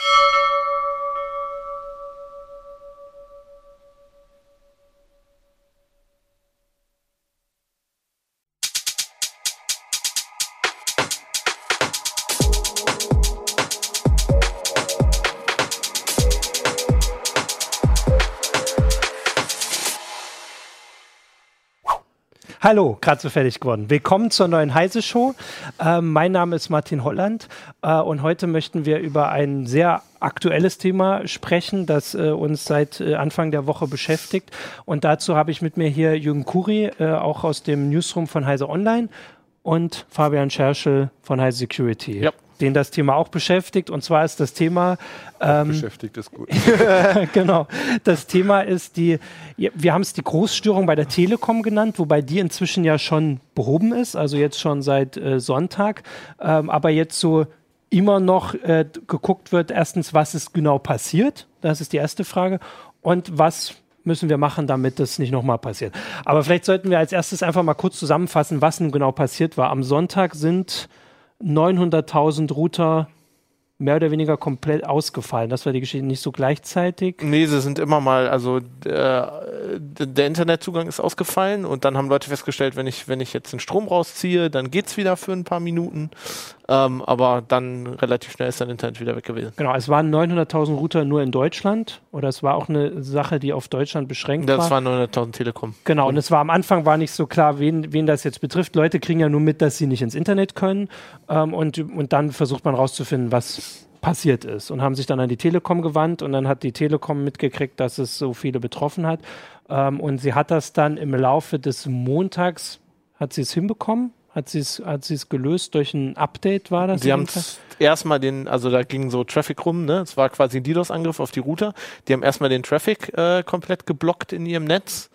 you Hallo, gerade so fertig geworden. Willkommen zur neuen Heise Show. Äh, mein Name ist Martin Holland äh, und heute möchten wir über ein sehr aktuelles Thema sprechen, das äh, uns seit äh, Anfang der Woche beschäftigt. Und dazu habe ich mit mir hier Jürgen Kuri, äh, auch aus dem Newsroom von Heise Online und Fabian Scherschel von Heise Security. Ja den das Thema auch beschäftigt. Und zwar ist das Thema. Ähm, beschäftigt ist gut. genau. Das Thema ist die, wir haben es die Großstörung bei der Telekom genannt, wobei die inzwischen ja schon behoben ist, also jetzt schon seit äh, Sonntag. Ähm, aber jetzt so immer noch äh, geguckt wird, erstens, was ist genau passiert? Das ist die erste Frage. Und was müssen wir machen, damit das nicht nochmal passiert. Aber vielleicht sollten wir als erstes einfach mal kurz zusammenfassen, was nun genau passiert war. Am Sonntag sind 900.000 Router mehr oder weniger komplett ausgefallen. Das war die Geschichte nicht so gleichzeitig. Nee, sie sind immer mal, also der, der Internetzugang ist ausgefallen und dann haben Leute festgestellt, wenn ich, wenn ich jetzt den Strom rausziehe, dann geht's wieder für ein paar Minuten. Ähm, aber dann relativ schnell ist dann Internet wieder weg gewesen. Genau, es waren 900.000 Router nur in Deutschland oder es war auch eine Sache, die auf Deutschland beschränkt das war. Das waren 900.000 Telekom. Genau, und, und es war am Anfang war nicht so klar, wen, wen das jetzt betrifft. Leute kriegen ja nur mit, dass sie nicht ins Internet können ähm, und, und dann versucht man rauszufinden, was passiert ist und haben sich dann an die Telekom gewandt und dann hat die Telekom mitgekriegt, dass es so viele betroffen hat ähm, und sie hat das dann im Laufe des Montags, hat sie es hinbekommen, hat sie es hat es gelöst durch ein Update war das? Sie haben erstmal den, also da ging so Traffic rum, ne? Es war quasi ein DDoS-Angriff auf die Router. Die haben erstmal den Traffic äh, komplett geblockt in ihrem Netz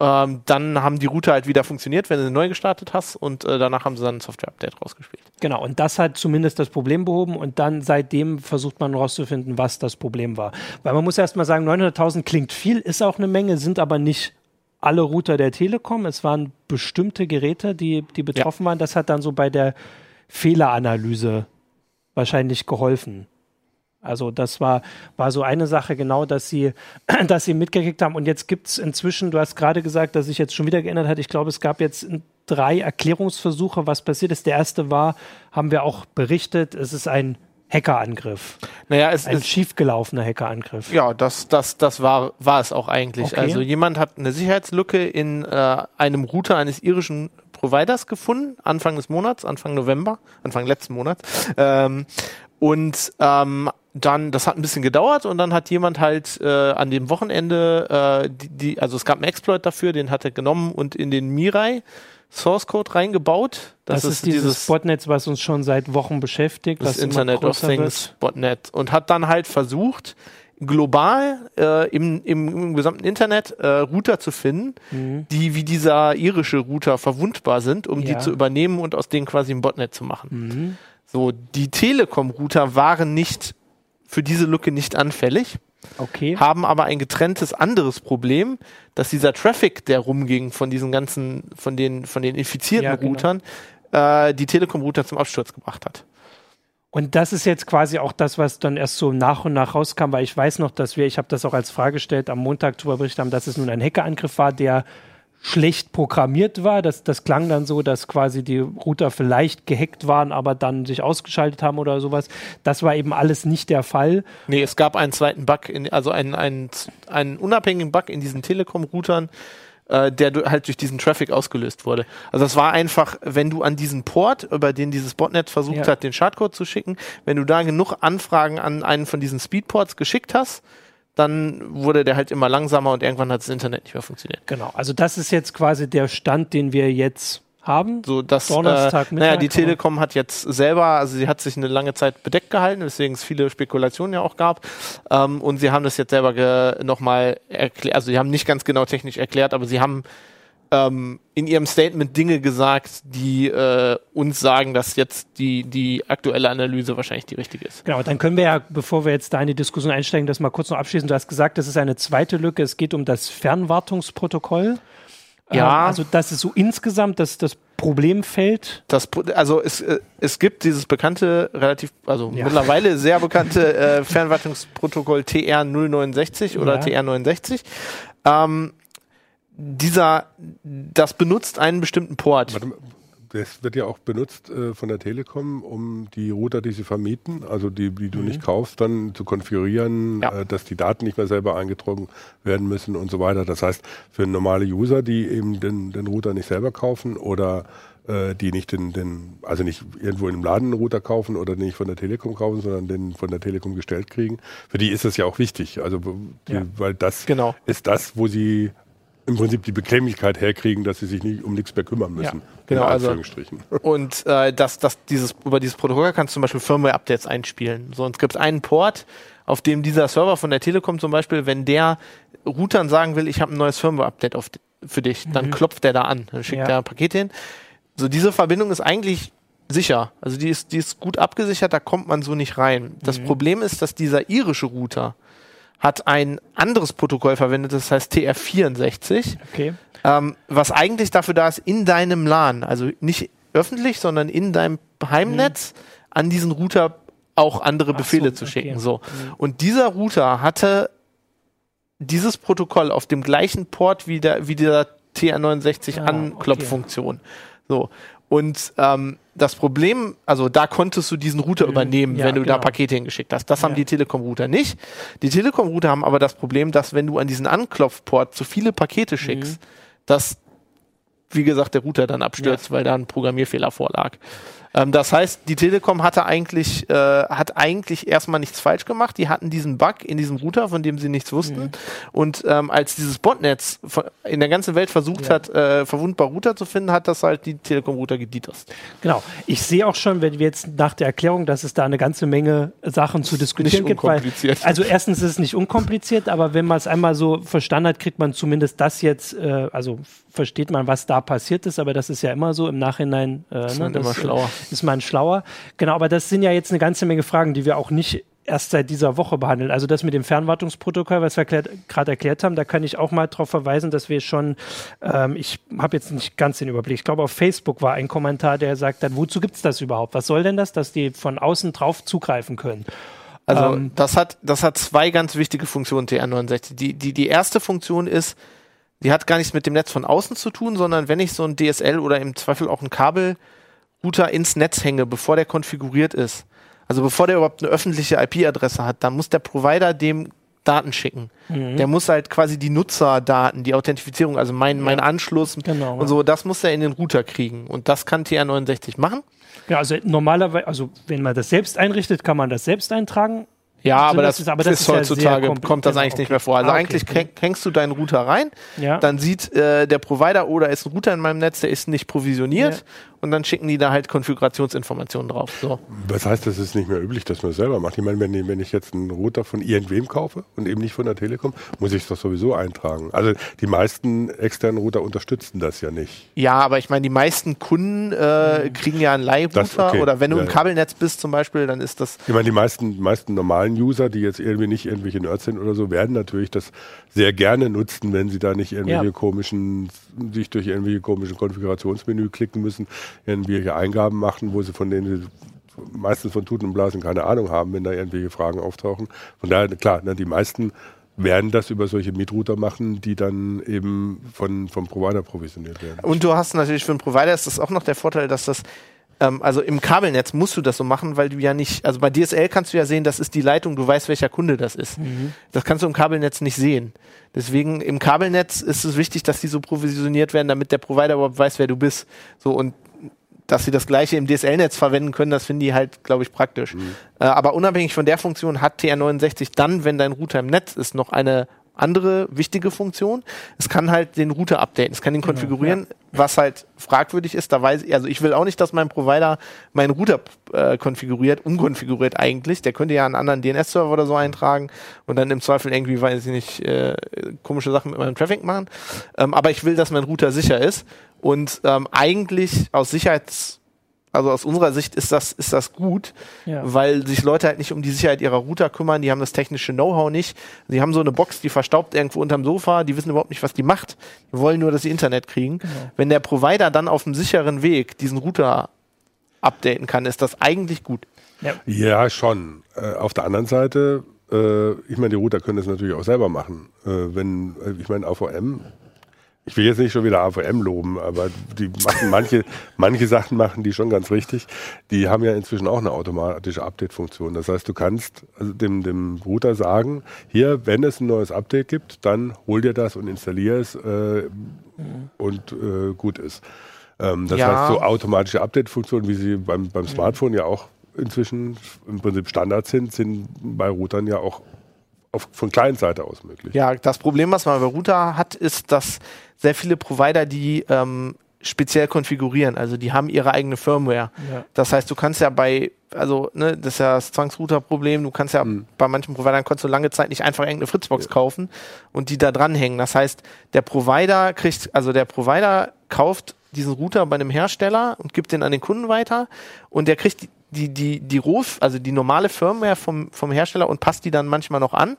ähm, dann haben die Router halt wieder funktioniert, wenn du neu gestartet hast und äh, danach haben sie dann ein Software-Update rausgespielt. Genau, und das hat zumindest das Problem behoben und dann seitdem versucht man rauszufinden, was das Problem war. Weil man muss erstmal sagen, 900.000 klingt viel, ist auch eine Menge, sind aber nicht alle Router der Telekom. Es waren bestimmte Geräte, die, die betroffen ja. waren. Das hat dann so bei der Fehleranalyse wahrscheinlich geholfen. Also das war, war so eine Sache genau, dass sie, dass sie mitgekriegt haben. Und jetzt gibt es inzwischen, du hast gerade gesagt, dass sich jetzt schon wieder geändert hat. Ich glaube, es gab jetzt drei Erklärungsversuche, was passiert ist. Der erste war, haben wir auch berichtet, es ist ein Hackerangriff. Naja, es ein ist schiefgelaufener Hackerangriff. Ja, das, das, das war, war es auch eigentlich. Okay. Also jemand hat eine Sicherheitslücke in äh, einem Router eines irischen Providers gefunden, Anfang des Monats, Anfang November, Anfang letzten Monats. Ähm, und ähm, dann, das hat ein bisschen gedauert und dann hat jemand halt äh, an dem Wochenende, äh, die, die, also es gab einen Exploit dafür, den hat er genommen und in den Mirai Source Code reingebaut. Das, das ist, dieses, dieses Botnet, was uns schon seit Wochen beschäftigt. Das Internet of Things wird. Botnet. Und hat dann halt versucht, global äh, im, im, im, gesamten Internet äh, Router zu finden, mhm. die wie dieser irische Router verwundbar sind, um ja. die zu übernehmen und aus denen quasi ein Botnet zu machen. Mhm. So, die Telekom-Router waren nicht für diese Lücke nicht anfällig. Okay. Haben aber ein getrenntes anderes Problem, dass dieser Traffic, der rumging von diesen ganzen, von den, von den infizierten ja, genau. Routern, äh, die Telekom-Router zum Absturz gebracht hat. Und das ist jetzt quasi auch das, was dann erst so nach und nach rauskam, weil ich weiß noch, dass wir, ich habe das auch als Frage gestellt, am Montag darüber berichtet haben, dass es nun ein Hackerangriff war, der schlecht programmiert war. Das, das klang dann so, dass quasi die Router vielleicht gehackt waren, aber dann sich ausgeschaltet haben oder sowas. Das war eben alles nicht der Fall. Nee, es gab einen zweiten Bug, in, also einen, einen, einen unabhängigen Bug in diesen Telekom-Routern, äh, der halt durch diesen Traffic ausgelöst wurde. Also es war einfach, wenn du an diesen Port, über den dieses Botnet versucht ja. hat, den Schadcode zu schicken, wenn du da genug Anfragen an einen von diesen Speedports geschickt hast, dann wurde der halt immer langsamer und irgendwann hat das Internet nicht mehr funktioniert. Genau, also das ist jetzt quasi der Stand, den wir jetzt haben. So, dass, Donnerstag, äh, naja, die aber- Telekom hat jetzt selber, also sie hat sich eine lange Zeit bedeckt gehalten, weswegen es viele Spekulationen ja auch gab. Ähm, und sie haben das jetzt selber nochmal erklärt, also sie haben nicht ganz genau technisch erklärt, aber sie haben ähm, in ihrem Statement Dinge gesagt, die äh, uns sagen, dass jetzt die, die aktuelle Analyse wahrscheinlich die richtige ist. Genau, dann können wir ja, bevor wir jetzt da in die Diskussion einsteigen, das mal kurz noch abschließen. Du hast gesagt, das ist eine zweite Lücke. Es geht um das Fernwartungsprotokoll. Ja. Ähm, also das ist so insgesamt das, das Problemfeld. Das, also es, äh, es gibt dieses bekannte, relativ, also Ja. mittlerweile sehr bekannte äh, Fernwartungsprotokoll TR069 oder Ja. TR69. Ähm, dieser, das benutzt einen bestimmten Port. Warte mal, Das wird ja auch benutzt äh, von der Telekom, um die Router, die sie vermieten, also die, die du nicht kaufst, dann zu konfigurieren, Ja. äh, dass die Daten nicht mehr selber eingetragen werden müssen und so weiter. Das heißt, für normale User, die eben den, den Router nicht selber kaufen oder äh, die nicht den, den, also nicht irgendwo in einem Laden einen Router kaufen oder nicht von der Telekom kaufen, sondern den von der Telekom gestellt kriegen, für die ist das ja auch wichtig. Also die, Ja. weil das Genau. ist das, wo sie im Prinzip die Bequemlichkeit herkriegen, dass sie sich nicht um nichts mehr kümmern müssen. genau, in also-. Und äh, das, das, dieses, über dieses Protokoll kannst du zum Beispiel Firmware-Updates einspielen. So, und es gibt einen Port, auf dem dieser Server von der Telekom zum Beispiel, wenn der Routern sagen will, ich habe ein neues Firmware-Update für dich, dann klopft der da an, dann schickt Ja. der ein Paket hin. So, diese Verbindung ist eigentlich sicher. Also die ist, die ist gut abgesichert, da kommt man so nicht rein. Das Problem ist, dass dieser irische Router hat ein anderes Protokoll verwendet, das heißt TR64 Okay. ähm, was eigentlich dafür da ist, in deinem LAN, also nicht öffentlich, sondern in deinem Heimnetz an diesen Router auch andere Befehle zu okay. schicken. So. Und dieser Router hatte dieses Protokoll auf dem gleichen Port wie der, wie der TR69 Ah, Anklopffunktion. So. Und ähm, das Problem, also da konntest du diesen Router übernehmen, ja, wenn du da genau. Pakete hingeschickt hast. Das haben Ja. die Telekom-Router nicht. Die Telekom-Router haben aber das Problem, dass wenn du an diesen Anklopfport zu viele Pakete schickst, dass, wie gesagt, der Router dann abstürzt, weil da ein Programmierfehler vorlag. Ähm, das heißt, die Telekom hatte eigentlich, äh, hat eigentlich erstmal nichts falsch gemacht. Die hatten diesen Bug in diesem Router, von dem sie nichts wussten. Und ähm, als dieses Botnetz in der ganzen Welt versucht Ja. hat, äh, verwundbar Router zu finden, hat das halt die Telekom-Router gedieterst. Genau. Ich sehe auch schon, wenn wir jetzt nach der Erklärung, dass es da eine ganze Menge Sachen zu diskutieren gibt. Weil, also erstens ist es nicht unkompliziert, aber wenn man es einmal so verstanden hat, kriegt man zumindest das jetzt, äh, also versteht man, was da passiert ist, aber das ist ja immer so im Nachhinein. Äh, ist man immer schlauer. Ist man schlauer. Genau, aber das sind ja jetzt eine ganze Menge Fragen, die wir auch nicht erst seit dieser Woche behandeln. Also das mit dem Fernwartungsprotokoll, was wir gerade erklärt haben, da kann ich auch mal darauf verweisen, dass wir schon, ähm, ich habe jetzt nicht ganz den Überblick, ich glaube auf Facebook war ein Kommentar, der sagt dann, wozu gibt es das überhaupt? Was soll denn das, dass die von außen drauf zugreifen können? Also Ähm, das hat das hat zwei ganz wichtige Funktionen TR69. Die die die erste Funktion ist, die hat gar nichts mit dem Netz von außen zu tun, sondern wenn ich so ein DSL oder im Zweifel auch ein Kabelrouter ins Netz hänge, bevor der konfiguriert ist, also bevor der überhaupt eine öffentliche IP-Adresse hat, dann muss der Provider dem Daten schicken. Mhm. Der muss halt quasi die Nutzerdaten, die Authentifizierung, also mein, mein Anschluss Genau, und ja. so, das muss er in den Router kriegen. Und das kann TR69 machen. Ja, also normalerweise, also wenn man das selbst einrichtet, kann man das selbst eintragen. Ja, Also aber das das, ist- aber das ist, heutzutage, kompl- kommt das eigentlich nicht okay. mehr vor. Also Ah, okay. eigentlich häng- hängst du deinen Router rein, Ja. dann sieht äh, der Provider, oh, da ist ein Router in meinem Netz, der ist nicht provisioniert Ja. Und dann schicken die da halt Konfigurationsinformationen drauf. So. Was heißt, das ist nicht mehr üblich, dass man es selber macht? Ich meine, wenn, ich- wenn ich jetzt einen Router von irgendwem kaufe und eben nicht von der Telekom, muss ich es doch sowieso eintragen. Also die meisten externen Router unterstützen das ja nicht. Ja, aber ich meine, die meisten Kunden äh, kriegen ja einen Leihrouter okay. oder wenn du Ja, im. Kabelnetz bist zum Beispiel, dann ist das Ich meine, die meisten, meisten normalen User, die jetzt irgendwie nicht irgendwelche Nerds sind oder so, werden natürlich das sehr gerne nutzen, wenn sie da nicht irgendwelche Ja. komischen, sich durch irgendwelche komischen Konfigurationsmenü klicken müssen, irgendwelche Eingaben machen, wo sie von denen sie meistens von Tuten und Blasen keine Ahnung haben, wenn da irgendwelche Fragen auftauchen. Von daher, klar, ne, die meisten werden das über solche Mietrouter machen, die dann eben von, vom Provider provisioniert werden. Und du hast natürlich für einen Provider ist das auch noch der Vorteil, dass das ähm, also im Kabelnetz musst du das so machen, weil du ja nicht, also bei DSL kannst du ja sehen, das ist die Leitung, du weißt, welcher Kunde das ist. Das kannst du im Kabelnetz nicht sehen. Deswegen im Kabelnetz ist es wichtig, dass die so provisioniert werden, damit der Provider überhaupt weiß, wer du bist. So und dass sie das gleiche im DSL-Netz verwenden können, das finden die halt, glaube ich, praktisch. Äh, aber unabhängig von der Funktion hat TR69 dann, wenn dein Router im Netz ist, noch eine andere wichtige Funktion. Es kann halt den Router updaten, es kann ihn konfigurieren, ja. was halt fragwürdig ist. Da weiß ich, also ich will auch nicht, dass mein Provider meinen Router äh, konfiguriert, unkonfiguriert eigentlich. Der könnte ja einen anderen DNS-Server oder so eintragen und dann im Zweifel irgendwie, weiß ich nicht, äh, komische Sachen mit meinem Traffic machen. Ähm, aber ich will, dass mein Router sicher ist. Und ähm, eigentlich aus Sicherheits also aus unserer Sicht ist das, ist das gut, ja. weil sich Leute halt nicht um die Sicherheit ihrer Router kümmern, die haben das technische Know-how nicht. Sie haben so eine Box, die verstaubt irgendwo unterm Sofa, die wissen überhaupt nicht, was die macht. Die wollen nur, dass sie Internet kriegen. Genau. Wenn der Provider dann auf einem sicheren Weg diesen Router updaten kann, ist das eigentlich gut. Ja, ja schon. Äh, auf der anderen Seite, äh, ich meine, die Router können das natürlich auch selber machen. Äh, wenn, äh, ich meine, AVM ich will jetzt nicht schon wieder AVM loben, aber die machen manche, manche Sachen machen die schon ganz richtig. Die haben ja inzwischen auch eine automatische Update-Funktion. Das heißt, du kannst also dem, dem Router sagen, hier, wenn es ein neues Update gibt, dann hol dir das und installier es äh, mhm. und äh, gut ist. Ähm, das ja. heißt, so automatische Update-Funktionen, wie sie beim, beim Smartphone ja auch inzwischen im Prinzip Standard sind, sind bei Routern ja auch auf, von Client-Seite aus möglich. Ja, das Problem, was man bei Router hat, ist, dass sehr viele Provider, die ähm, speziell konfigurieren. Also die haben ihre eigene Firmware. Ja. Das heißt, du kannst ja bei, also ne, das ist ja das Zwangsrouter-Problem, du kannst ja mhm. bei manchen Providern konntest du lange Zeit nicht einfach irgendeine Fritzbox ja. kaufen und die da dranhängen. Das heißt, der Provider kriegt, also der Provider kauft diesen Router bei einem Hersteller und gibt den an den Kunden weiter und der kriegt die, die, die, die Rohs, also die normale Firmware vom, vom Hersteller und passt die dann manchmal noch an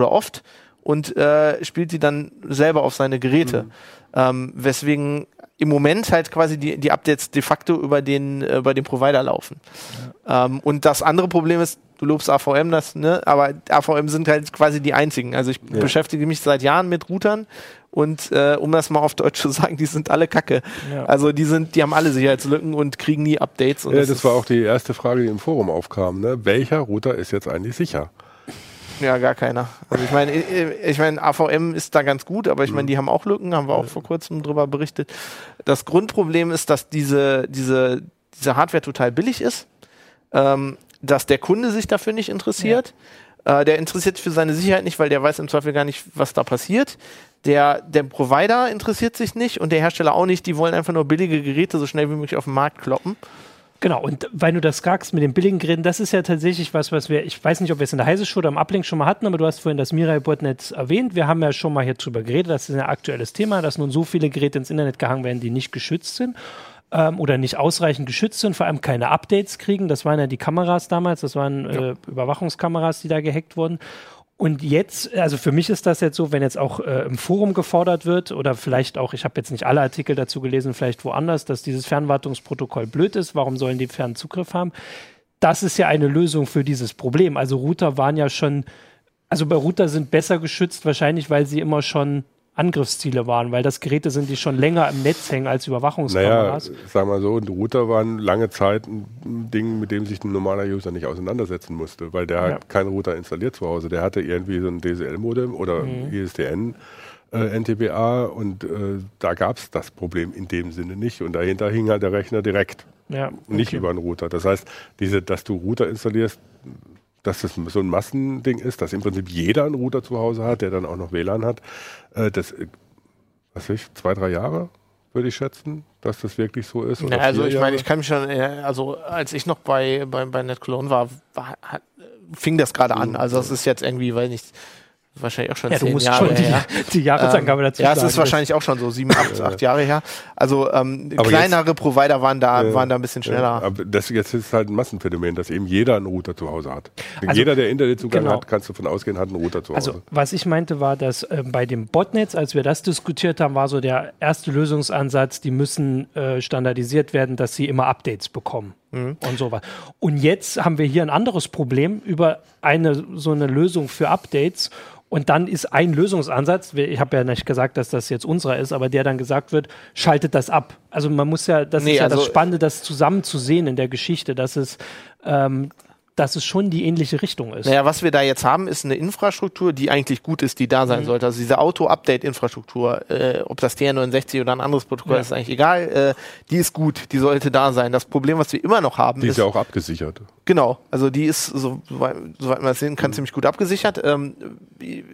oder oft und äh, spielt die dann selber auf seine Geräte. Mhm. Ähm, weswegen im Moment halt quasi die, die Updates de facto über den, äh, über den Provider laufen. Ja. Ähm, und das andere Problem ist, du lobst AVM, das, ne? aber AVM sind halt quasi die einzigen. Also ich ja. beschäftige mich seit Jahren mit Routern und äh, um das mal auf Deutsch zu sagen, die sind alle Kacke. Ja. Also die sind, die haben alle Sicherheitslücken und kriegen nie Updates. ja, das, das war auch die erste Frage, die im Forum aufkam. Ne? Welcher Router ist jetzt eigentlich sicher? Ja, gar keiner. Also ich meine, ich meine, AVM ist da ganz gut, aber ich meine, die haben auch Lücken, haben wir auch vor kurzem drüber berichtet. Das Grundproblem ist, dass diese, diese, diese Hardware total billig ist, ähm, dass der Kunde sich dafür nicht interessiert. Ja. Äh, der interessiert sich für seine Sicherheit nicht, weil der weiß im Zweifel gar nicht, was da passiert. Der, der Provider interessiert sich nicht und der Hersteller auch nicht. Die wollen einfach nur billige Geräte so schnell wie möglich auf den Markt kloppen. Genau, und weil du das sagst mit den billigen Geräten, das ist ja tatsächlich was, was wir, ich weiß nicht, ob wir es in der Heise Show oder im Uplink schon mal hatten, aber du hast vorhin das Mirai Botnet erwähnt. Wir haben ja schon mal hier drüber geredet, das ist ein aktuelles Thema, dass nun so viele Geräte ins Internet gehangen werden, die nicht geschützt sind ähm, oder nicht ausreichend geschützt sind, vor allem keine Updates kriegen. Das waren ja die Kameras damals, das waren äh, Überwachungskameras, die da gehackt wurden. Und jetzt, also für mich ist das jetzt so, wenn jetzt auch äh, im Forum gefordert wird oder vielleicht auch, ich habe jetzt nicht alle Artikel dazu gelesen, vielleicht woanders, dass dieses Fernwartungsprotokoll blöd ist, warum sollen die Fernzugriff haben? Das ist ja eine Lösung für dieses Problem. Also Router waren ja schon, also bei Router sind besser geschützt, wahrscheinlich, weil sie immer schon Angriffsziele waren, weil das Geräte sind, die schon länger im Netz hängen als Überwachungskameras. Naja, sag mal so, ein Router waren lange Zeit ein Ding, mit dem sich ein normaler User nicht auseinandersetzen musste, weil der ja. hat keinen Router installiert zu Hause. Der hatte irgendwie so ein DSL-Modem oder mhm. ISDN. Äh, NTBA und äh, da gab es das Problem in dem Sinne nicht und dahinter hing halt der Rechner direkt, ja, okay. nicht über einen Router. Das heißt, diese, dass du Router installierst, dass das so ein Massending ist, dass im Prinzip jeder einen Router zu Hause hat, der dann auch noch WLAN hat. Äh, das, äh, was weiß ich, zwei, drei Jahre würde ich schätzen, dass das wirklich so ist. Ja, also ich meine, ich kann mich schon, also als ich noch bei, bei, bei NetClone war, war fing das gerade an. Also das ist jetzt irgendwie, weil nicht wahrscheinlich auch schon ja, zehn Jahre schon die, her. Die Jahresangabe ähm, dazu Ja, es ist wahrscheinlich auch schon so sieben, acht, acht Jahre her. Also ähm, kleinere jetzt, Provider waren da, äh, waren da ein bisschen schneller. Äh, aber das jetzt ist halt ein Massenphänomen, dass eben jeder einen Router zu Hause hat. Also, jeder, der Internetzugang genau. hat, kannst du davon ausgehen, hat einen Router zu also, Hause. Also was ich meinte war, dass äh, bei dem Botnetz, als wir das diskutiert haben, war so der erste Lösungsansatz, die müssen äh, standardisiert werden, dass sie immer Updates bekommen. Mhm. Und so was. Und jetzt haben wir hier ein anderes Problem über eine so eine Lösung für Updates und dann ist ein Lösungsansatz, ich habe ja nicht gesagt, dass das jetzt unserer ist, aber der dann gesagt wird, schaltet das ab. Also man muss ja, das nee, ist ja also das Spannende, das zusammen zu sehen in der Geschichte, dass es ähm, dass es schon die ähnliche Richtung ist. Naja, was wir da jetzt haben, ist eine Infrastruktur, die eigentlich gut ist, die da sein Mhm. sollte. Also diese Auto-Update-Infrastruktur, äh, ob das TR69 oder ein anderes Protokoll Ja. ist, eigentlich egal, äh, die ist gut, die sollte da sein. Das Problem, was wir immer noch haben, Die ist, ist ja auch abgesichert. genau, also die ist, so, soweit man das sehen kann, ziemlich gut abgesichert. Ähm, wie-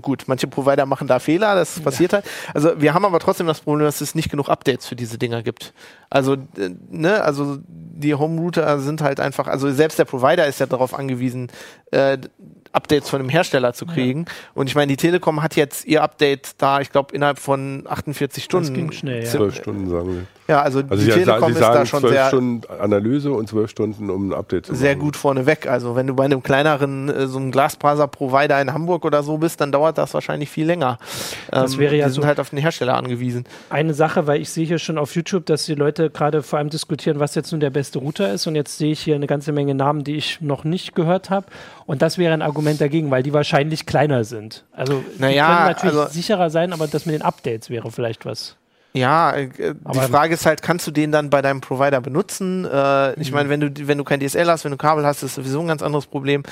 gut, manche Provider machen da Fehler, das passiert halt. Also wir haben aber trotzdem das Problem, dass es nicht genug Updates für diese Dinger gibt. Also, äh, ne, also die Home-Router sind halt einfach, also selbst der Provider ist ja darauf angewiesen, äh, Updates von dem Hersteller zu kriegen. Und ich meine, die Telekom hat jetzt ihr Update da, ich glaube, innerhalb von 48 Stunden. ging schnell, ja. Zwölf Stunden sagen wir. Ja, also, Also die sie, Telekom sie ist da schon zwölf sehr, Stunden Analyse und zwölf Stunden, um ein Update zu sehr machen. gut vorneweg. Also wenn du bei einem kleineren, äh, so einem Glasfaser-Provider in Hamburg oder so bist, dann dauert das wahrscheinlich viel länger. Das wäre ja die sind so- halt auf den Hersteller angewiesen. eine Sache, weil ich sehe hier schon auf YouTube, dass die Leute gerade vor allem diskutieren, was jetzt nun der beste Router ist. Und jetzt sehe ich hier eine ganze Menge Namen, die ich noch nicht gehört habe. Und das wäre ein Argument dagegen, weil die wahrscheinlich kleiner sind. Also die Naja, können natürlich also- sicherer sein, aber das mit den Updates wäre vielleicht was. Ja, äh, die Frage ist halt, kannst du den dann bei deinem Provider benutzen? Äh, ich Mhm. meine, wenn du, wenn du kein DSL hast, wenn du Kabel hast, ist sowieso ein ganz anderes Problem.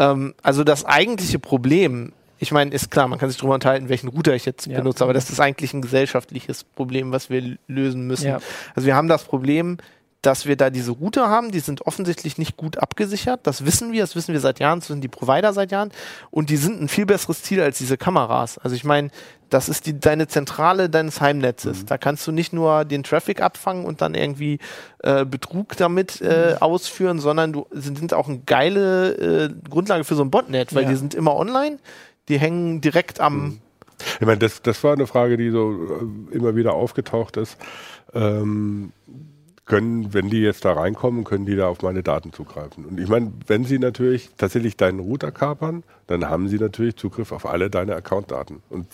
Ähm, also das eigentliche Problem, ich meine, ist klar, man kann sich darüber unterhalten, welchen Router ich jetzt Ja. benutze, aber das ist eigentlich ein gesellschaftliches Problem, was wir lösen müssen. Ja. Also wir haben das Problem, dass wir da diese Router haben, die sind offensichtlich nicht gut abgesichert. Das wissen wir, das wissen wir seit Jahren, das wissen die Provider seit Jahren. Und die sind ein viel besseres Ziel als diese Kameras. Also ich meine, das ist die, deine Zentrale deines Heimnetzes. Da kannst du nicht nur den Traffic abfangen und dann irgendwie äh, Betrug damit äh, ausführen, sondern du sie sind auch eine geile äh, Grundlage für so ein Botnet, weil Ja. die sind immer online, die hängen direkt am Ich meine, das, das war eine Frage, die so äh, immer wieder aufgetaucht ist. Ähm, können, wenn die jetzt da reinkommen, können die da auf meine Daten zugreifen. Und ich meine, wenn sie natürlich tatsächlich deinen Router kapern, dann haben sie natürlich Zugriff auf alle deine Accountdaten und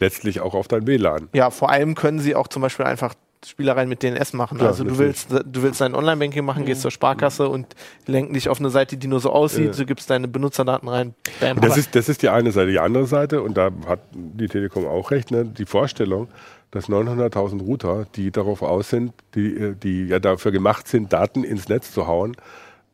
letztlich auch auf dein WLAN. Ja, vor allem können sie auch zum Beispiel einfach Spielereien mit DNS machen. Klar, also du willst, du willst dein Online-Banking machen, gehst zur Sparkasse und lenken dich auf eine Seite, die nur so aussieht, Ja. du gibst deine Benutzerdaten rein. Bam. Das ist, das ist die eine Seite. Die andere Seite, und da hat die Telekom auch recht, ne, die Vorstellung, dass 900.000 Router, die darauf aus sind, die, äh, die ja dafür gemacht sind, Daten ins Netz zu hauen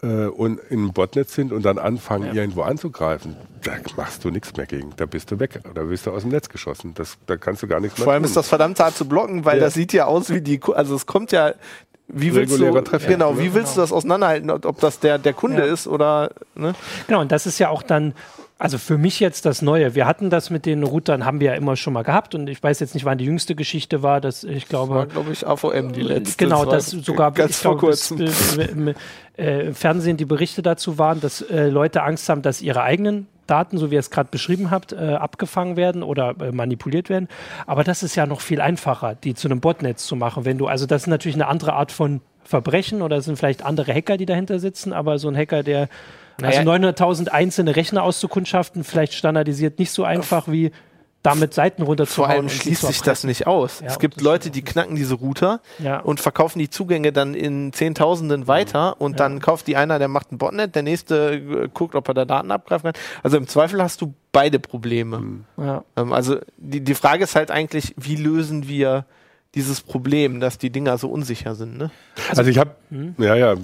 äh, und im Botnetz sind und dann anfangen, irgendwo anzugreifen, da machst du nichts mehr gegen. Da bist du weg. Da bist du aus dem Netz geschossen. Das, da kannst du gar nichts mehr vor allem tun. ist das verdammt hart zu blocken, weil Ja. das sieht ja aus wie die, also es kommt ja, wie willst du, Traffic, genau, ja. wie willst du das auseinanderhalten, ob ob das der, der Kunde Ja. ist oder, ne? Genau, und das ist ja auch dann, also für mich jetzt das Neue. Wir hatten das mit den Routern, haben wir ja immer schon mal gehabt und ich weiß jetzt nicht, wann die jüngste Geschichte war, dass ich glaube. War, glaube ich, AVM die letzte. Genau, das sogar ganz ich vor glaube, das, kurzem. äh, im, äh, im Fernsehen die Berichte dazu waren, dass äh, Leute Angst haben, dass ihre eigenen Daten, so wie ihr es gerade beschrieben habt, äh, abgefangen werden oder äh, manipuliert werden. Aber das ist ja noch viel einfacher, die zu einem Botnetz zu machen. Wenn du, also das ist natürlich eine andere Art von Verbrechen oder es sind vielleicht andere Hacker, die dahinter sitzen, aber so ein Hacker, der also Naja. 900.000 einzelne Rechner auszukundschaften, vielleicht standardisiert nicht so einfach wie damit Seiten runterzuhauen. Vor allem schließt sich das nicht aus. Ja, es gibt Leute, die knacken diese Router Ja. und verkaufen die Zugänge dann in Zehntausenden weiter und dann kauft die einer, der macht ein Botnet, der nächste äh, guckt, ob er da Daten abgreifen kann. Also im Zweifel hast du beide Probleme. Ja. Ähm, also die, die Frage ist halt eigentlich, wie lösen wir dieses Problem, dass die Dinger so unsicher sind, ne? Also ich habe, ja, ja,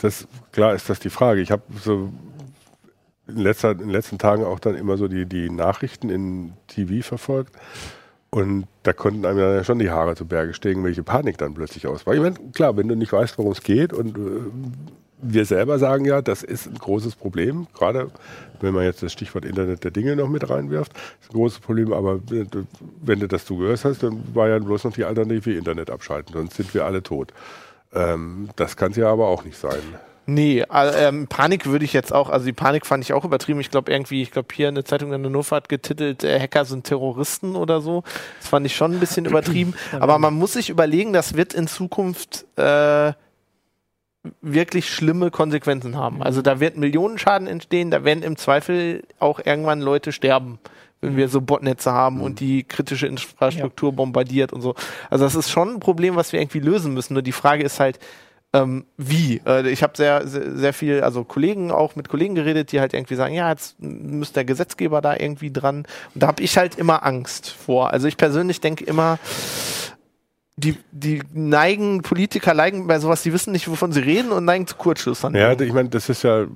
das klar ist das die Frage. Ich habe so in, letzter, in den letzten Tagen auch dann immer so die, die Nachrichten in TV verfolgt. Und da konnten einem ja schon die Haare zu Berge stehen, welche Panik dann plötzlich aus war. Ich meine, klar, wenn du nicht weißt, worum es geht und äh, wir selber sagen ja, das ist ein großes Problem, gerade wenn man jetzt das Stichwort Internet der Dinge noch mit reinwirft, ist ein großes Problem, aber wenn du- wenn du das zugehört hast, dann war ja bloß noch die Alternative Internet abschalten, sonst sind wir alle tot. Ähm, das kann es ja aber auch nicht sein. Nee, äh, ähm, Panik würde ich jetzt auch, also die Panik fand ich auch übertrieben. Ich glaube irgendwie, ich glaube hier eine Zeitung in Hannover hat getitelt, äh, Hacker sind Terroristen oder so. Das fand ich schon ein bisschen übertrieben. Aber man muss sich überlegen, das wird in Zukunft äh, wirklich schlimme Konsequenzen haben. Also da wird Millionenschaden entstehen, da werden im Zweifel auch irgendwann Leute sterben, wenn wir so Botnetze haben und die kritische Infrastruktur bombardiert und so. Also das ist schon ein Problem, was wir irgendwie lösen müssen. Nur die Frage ist halt, ähm, wie. Äh, ich habe sehr, sehr, sehr viel, also Kollegen auch mit Kollegen geredet, die halt irgendwie sagen, ja, jetzt müsste der Gesetzgeber da irgendwie dran. Und da habe ich halt immer Angst vor. Also ich persönlich denke immer, die, die neigen, Politiker neigen bei sowas, die wissen nicht, wovon sie reden und neigen zu Kurzschlussern. Ja, ich meine, das ist ja, äh,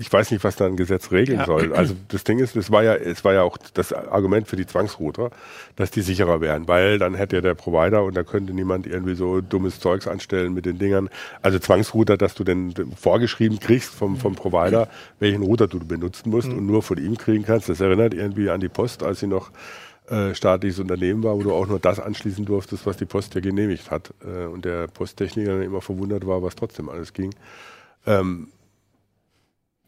ich weiß nicht, was da ein Gesetz regeln Ja. soll. Also das Ding ist, es war ja, es war ja auch das Argument für die Zwangsrouter, dass die sicherer wären, weil dann hätte ja der Provider und da könnte niemand irgendwie so dummes Zeugs anstellen mit den Dingern. Also Zwangsrouter, dass du denn vorgeschrieben kriegst vom, vom Provider, welchen Router du benutzen musst und nur von ihm kriegen kannst. Das erinnert irgendwie an die Post, als sie noch äh, staatliches Unternehmen war, wo du auch nur das anschließen durftest, was die Post ja genehmigt hat. Äh, und der Posttechniker dann immer verwundert war, was trotzdem alles ging. Ähm,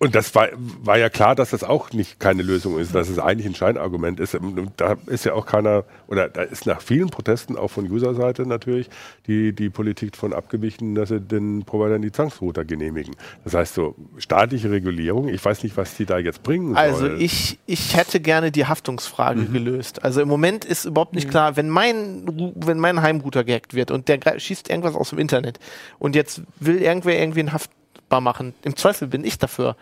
und das war, war ja klar, dass das auch nicht keine Lösung ist, dass es eigentlich ein Scheinargument ist. Und Da ist ja auch keiner, oder da ist nach vielen Protesten, auch von User-Seite natürlich, die, die Politik von abgewichen, dass sie den Providern die Zwangsrouter genehmigen. Das heißt so, staatliche Regulierung, ich weiß nicht, was die da jetzt bringen Also soll. ich, ich hätte gerne die Haftungsfrage Mhm. gelöst. Also im Moment ist überhaupt nicht klar, wenn mein, wenn mein Heimrouter gehackt wird und der schießt irgendwas aus dem Internet und jetzt will irgendwer irgendwen haftbar machen, im Zweifel bin ich dafür,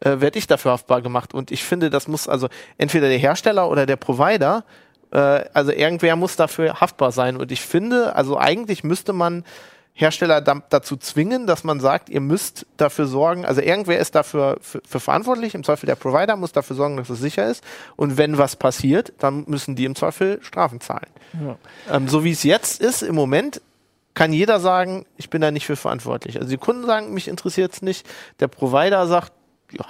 äh, werde ich dafür haftbar gemacht. Und ich finde, das muss also entweder der Hersteller oder der Provider, äh, also irgendwer muss dafür haftbar sein. Und ich finde, also eigentlich müsste man Hersteller da, dazu zwingen, dass man sagt, ihr müsst dafür sorgen, also irgendwer ist dafür für, für verantwortlich, im Zweifel der Provider muss dafür sorgen, dass es sicher ist. Und wenn was passiert, dann müssen die im Zweifel Strafen zahlen. Ähm, so wie es jetzt ist, im Moment, kann jeder sagen, ich bin da nicht für verantwortlich. Also die Kunden sagen, mich interessiert es nicht. Der Provider sagt, ja,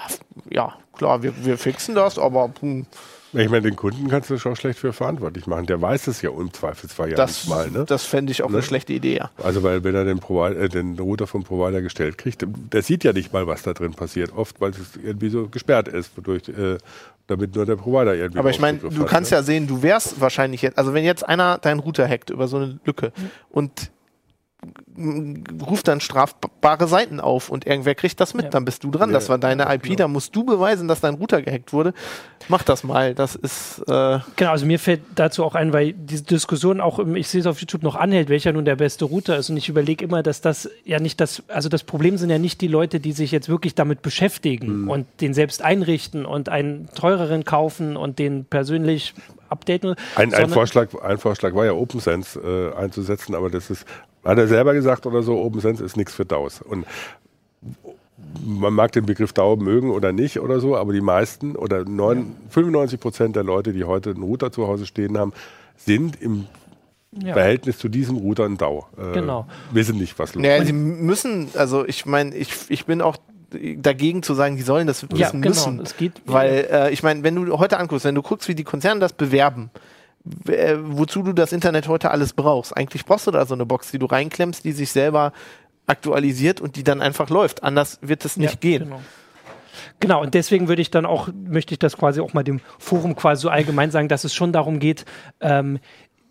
ja klar, wir, wir fixen das, aber hm, ich meine, den Kunden kannst du schon schlecht für verantwortlich machen. Der weiß es ja im Zweifelsfall ja das, nicht mal. Ne? das fände ich auch Ne? eine schlechte Idee. Ja. Also weil wenn er den, Provider, äh, den Router vom Provider gestellt kriegt, der sieht ja nicht mal, was da drin passiert. Oft, weil es irgendwie so gesperrt ist, wodurch, äh, damit nur der Provider irgendwie. Aber ich meine, du hat, kannst ne? ja sehen, du wärst wahrscheinlich jetzt, also wenn jetzt einer deinen Router hackt über so eine Lücke und m, ruft dann strafbare Seiten auf und irgendwer kriegt das mit, Ja. dann bist du dran. Ja, das war deine ja, IP, genau. da musst du beweisen, dass dein Router gehackt wurde. Mach das mal. Das ist äh, Genau, also mir fällt dazu auch ein, weil diese Diskussion auch, im, ich sehe es auf YouTube noch anhält, welcher nun der beste Router ist. Und ich überlege immer, dass das ja nicht das, also das Problem sind ja nicht die Leute, die sich jetzt wirklich damit beschäftigen und den selbst einrichten und einen teureren kaufen und den persönlich updaten. Ein, ein, Vorschlag, ein Vorschlag war ja OpenSense äh, einzusetzen, aber das ist, hat er selber gesagt oder so, OpenSense ist nichts für DAOs. Und man mag den Begriff DAO mögen oder nicht oder so, aber die meisten oder neun, 95 Prozent der Leute, die heute einen Router zu Hause stehen haben, sind im Ja. Verhältnis zu diesem Router ein DAO. Äh, Genau. Wissen nicht, was los Naja, ist. sie müssen, also ich meine, ich, ich bin auch dagegen zu sagen, die sollen das wissen Ja, genau. müssen. Es geht, Weil äh, ich meine, wenn du heute anguckst, wenn du guckst, wie die Konzerne das bewerben, äh, wozu du das Internet heute alles brauchst. Eigentlich brauchst du da so eine Box, die du reinklemmst, die sich selber aktualisiert und die dann einfach läuft. Anders wird es nicht Ja, gehen. Genau. Genau, und deswegen würde ich dann auch, möchte ich das quasi auch mal dem Forum quasi so allgemein sagen, dass es schon darum geht, ähm,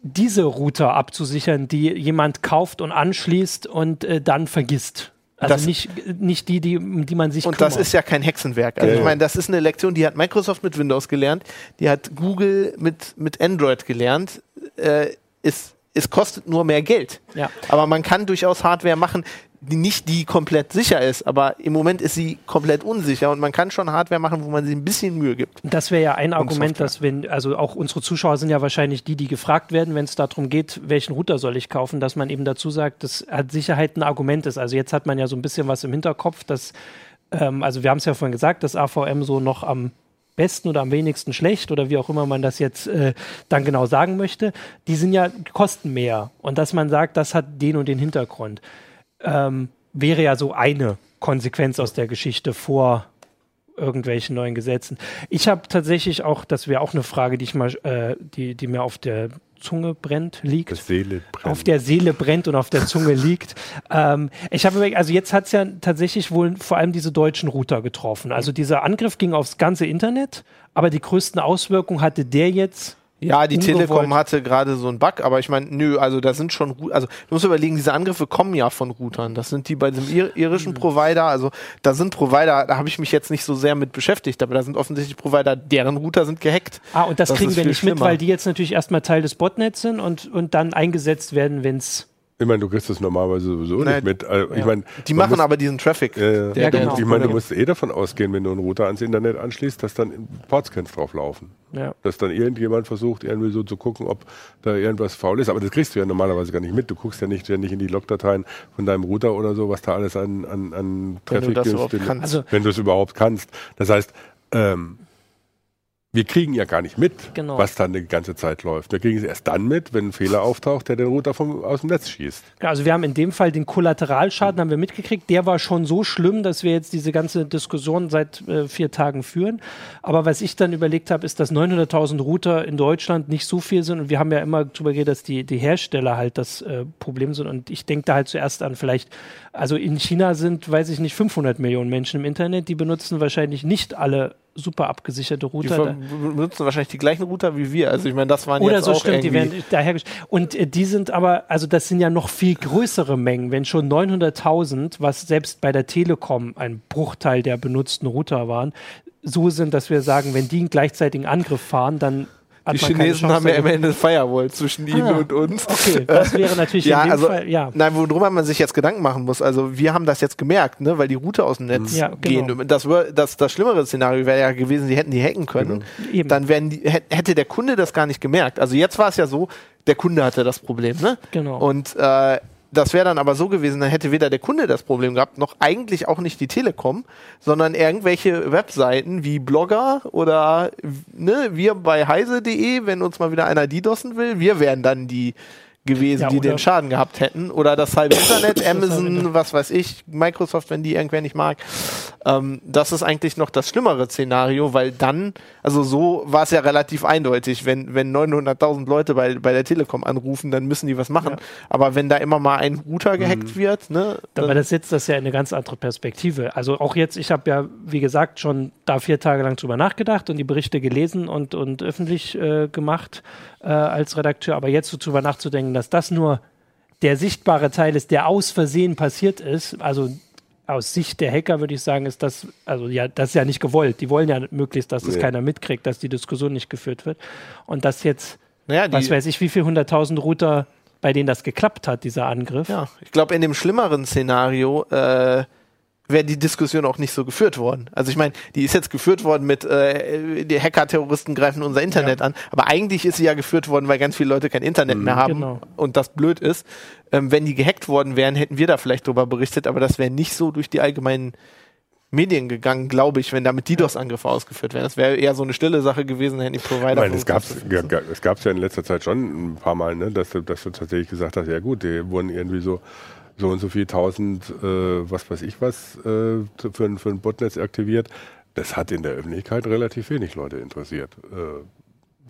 diese Router abzusichern, die jemand kauft und anschließt und äh, dann vergisst. Also Das- nicht, nicht die, die, die man sich Und kümmert. das ist ja kein Hexenwerk. Also Ja, ich meine, das ist eine Lektion, die hat Microsoft mit Windows gelernt, die hat Google mit, mit Android gelernt. Äh, es, es kostet nur mehr Geld. Ja. Aber man kann durchaus Hardware machen, die nicht die komplett sicher ist, aber im Moment ist sie komplett unsicher und man kann schon Hardware machen, wo man sich ein bisschen Mühe gibt. Das wäre ja ein Argument, dass wenn, also auch unsere Zuschauer sind ja wahrscheinlich die, die gefragt werden, wenn es darum geht, welchen Router soll ich kaufen, dass man eben dazu sagt, dass hat Sicherheit ein Argument ist. Also jetzt hat man ja so ein bisschen was im Hinterkopf, dass, ähm, also wir haben es ja vorhin gesagt, dass AVM so noch am besten oder am wenigsten schlecht oder wie auch immer man das jetzt äh, dann genau sagen möchte, die sind ja kosten mehr und dass man sagt, das hat den und den Hintergrund, ähm, wäre ja so eine Konsequenz aus der Geschichte vor irgendwelchen neuen Gesetzen. Ich habe tatsächlich auch, das wäre auch eine Frage, die ich mal, äh, die, die mir auf der Zunge brennt, liegt. Auf der Seele brennt und auf der Zunge liegt. Ähm, ich habe also jetzt hat es ja tatsächlich wohl vor allem diese deutschen Router getroffen. Also dieser Angriff ging aufs ganze Internet, aber die größten Auswirkungen hatte der jetzt. Ja, die Ungewollt. Telekom hatte gerade so einen Bug, aber ich meine, nö, also da sind schon, also du musst überlegen, diese Angriffe kommen ja von Routern. Das sind die bei diesem ir irischen Mhm. Provider, also da sind Provider, da habe ich mich jetzt nicht so sehr mit beschäftigt, aber da sind offensichtlich Provider, deren Router sind gehackt. Ah, und das, Das kriegen wir nicht mit, weil die jetzt natürlich erstmal Teil des Botnets sind und, und dann eingesetzt werden, wenn es Ich meine, du kriegst das normalerweise sowieso Nein, nicht mit. Also, Ich ja. meine, Die man machen muss- aber diesen Traffic. Ja, ja. Der- Ja, der- genau. Ich meine, du musst eh davon ausgehen, wenn du einen Router ans Internet anschließt, dass dann Portscans drauf laufen. Ja. Dass dann irgendjemand versucht, irgendwie so zu gucken, ob da irgendwas faul ist. Aber das kriegst du ja normalerweise gar nicht mit. Du guckst ja nicht, ja nicht in die Logdateien von deinem Router oder so, was da alles an, an, an Traffic ist. Also- wenn du es überhaupt kannst. Das heißt, ähm, wir kriegen ja gar nicht mit, Genau. was dann die ganze Zeit läuft. Wir kriegen es erst dann mit, wenn ein Fehler auftaucht, der den Router vom, aus dem Netz schießt. Ja, Also wir haben in dem Fall den Kollateralschaden haben wir mitgekriegt. Der war schon so schlimm, dass wir jetzt diese ganze Diskussion seit äh, vier Tagen führen. Aber was ich dann überlegt habe, ist, dass 900.000 Router in Deutschland nicht so viel sind. Und wir haben ja immer darüber geredet, dass die, die Hersteller halt das äh, Problem sind. Und ich denke da halt zuerst an vielleicht, also in China sind, weiß ich nicht, 500 Millionen Menschen im Internet. Die benutzen wahrscheinlich nicht alle super abgesicherte Die Router. ver- benutzen wahrscheinlich die gleichen Router wie wir. Also ich meine, das waren Oder jetzt so auch stimmt, die irgendwie- werden daher Und äh, die sind aber, also das sind ja noch viel größere Mengen, wenn schon 900.000, was selbst bei der Telekom ein Bruchteil der benutzten Router waren, so sind, dass wir sagen, wenn die einen gleichzeitigen Angriff fahren, dann Die Chinesen haben ja am Ende Firewall zwischen ihnen Ah, und uns. Okay, das wäre natürlich Ja, in dem also, Fall, ja. nein, worum man sich jetzt Gedanken machen muss. Also, wir haben das jetzt gemerkt, ne, weil die Router aus dem Netz Ja, genau. gehen. Das, wär- das, das schlimmere Szenario wäre ja gewesen, sie hätten die hacken können. Eben. Dann wären die, hä- hätte der Kunde das gar nicht gemerkt. Also, jetzt war es ja so, der Kunde hatte das Problem, ne? Genau. Und, äh, das wäre dann aber so gewesen, dann hätte weder der Kunde das Problem gehabt, noch eigentlich auch nicht die Telekom, sondern irgendwelche Webseiten wie Blogger oder ne, wir bei heise.de, wenn uns mal wieder einer DDoSen will, wir wären dann die gewesen, Ja, die den Schaden gehabt hätten. Oder das halbe Internet, Amazon, was weiß ich, Microsoft, wenn die irgendwer nicht mag. Ähm, das ist eigentlich noch das schlimmere Szenario, weil dann, also so war es ja relativ eindeutig, wenn, wenn 900.000 Leute bei, bei der Telekom anrufen, dann müssen die was machen. Ja. Aber wenn da immer mal ein Router gehackt wird, ne, Aber dann, das setzt das ja in eine ganz andere Perspektive. Also auch jetzt, ich habe ja, wie gesagt, schon da vier Tage lang drüber nachgedacht und die Berichte gelesen und, und öffentlich äh, gemacht äh, als Redakteur. Aber jetzt so drüber nachzudenken, dass das nur der sichtbare Teil ist, der aus Versehen passiert ist, also aus Sicht der Hacker würde ich sagen, ist das, also ja, das ist ja nicht gewollt. Die wollen ja möglichst, dass das Nee. keiner mitkriegt, dass die Diskussion nicht geführt wird. Und dass jetzt, naja, was weiß ich, wie viel hunderttausend Router, bei denen das geklappt hat, dieser Angriff. ja, ich glaube, in dem schlimmeren Szenario äh, wäre die Diskussion auch nicht so geführt worden. Also ich meine, die ist jetzt geführt worden mit äh, die Hacker-Terroristen greifen unser Internet an, aber eigentlich ist sie ja geführt worden, weil ganz viele Leute kein Internet mehr haben Genau. und das blöd ist. Ähm, wenn die gehackt worden wären, hätten wir da vielleicht drüber berichtet, aber das wäre nicht so durch die allgemeinen Medien gegangen, glaube ich, wenn da mit DDoS-Angriffe ausgeführt wären. Das wäre eher so eine stille Sache gewesen, hätten die Provider. Ich meine, es gab es ja, ja in letzter Zeit schon ein paar Mal, ne, dass, dass du tatsächlich gesagt hast, ja gut, die wurden irgendwie so so und so viel tausend, äh, was weiß ich was, äh, für, ein- für ein Botnetz aktiviert. Das hat in der Öffentlichkeit relativ wenig Leute interessiert, äh,